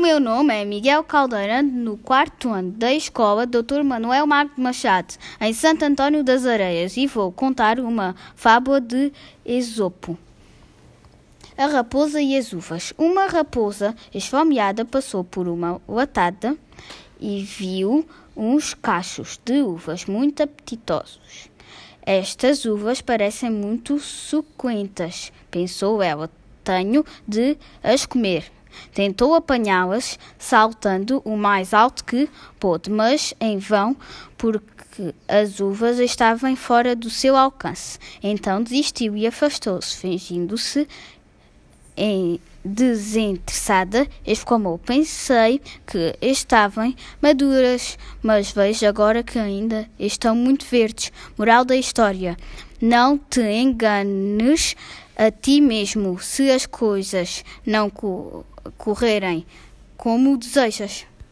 meu nome é Miguel Caldeira, no quarto ano da escola Dr. Manuel Magno Machado, em Santo António das Areias, e vou contar uma fábula de Esopo. A raposa e as uvas. Uma raposa esfomeada passou por uma latada e viu uns cachos de uvas muito apetitosos. Estas uvas parecem muito suculentas, pensou ela. Tenho de as comer. Tentou apanhá-las, saltando o mais alto que pôde, mas em vão, porque as uvas estavam fora do seu alcance. Então desistiu e afastou-se, fingindo-se desinteressada, exclamou: Pensei que estavam maduras, mas vejo agora que ainda estão muito verdes. Moral da história: Não te enganes a ti mesmo se as coisas não co correrem como desejas.